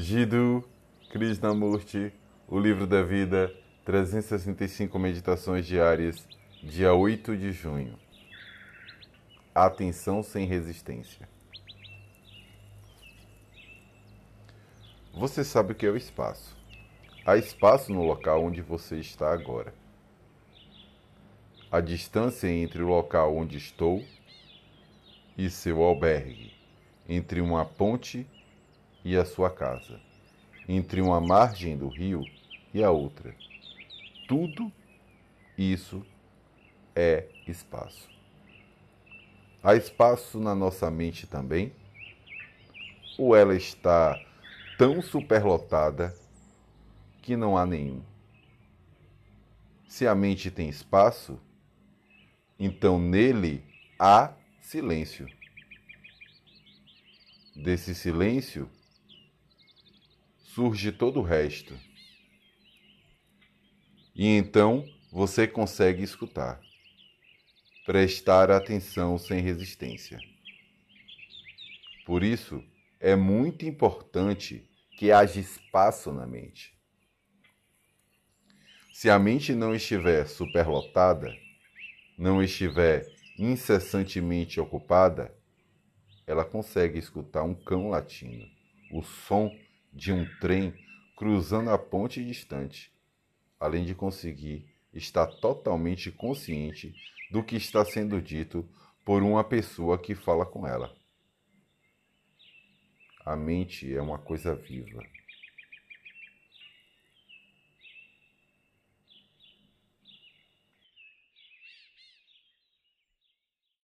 Jiddu Krishnamurti, O Livro da Vida, 365 Meditações Diárias, dia 8 de junho. Atenção sem resistência. Você sabe o que é o espaço. Há espaço no local onde você está agora. A distância entre o local onde estou e seu albergue, entre uma ponte e a sua casa, entre uma margem do rio e a outra. Tudo isso é espaço. Há espaço na nossa mente também? Ou ela está tão superlotada que não há nenhum? Se a mente tem espaço, então nele há silêncio. Desse silêncio surge todo o resto. E então você consegue escutar, prestar atenção sem resistência. Por isso, é muito importante que haja espaço na mente. Se a mente não estiver superlotada, não estiver incessantemente ocupada, ela consegue escutar um cão latindo, o som de um trem cruzando a ponte distante, além de conseguir estar totalmente consciente do que está sendo dito por uma pessoa que fala com ela. A mente é uma coisa viva.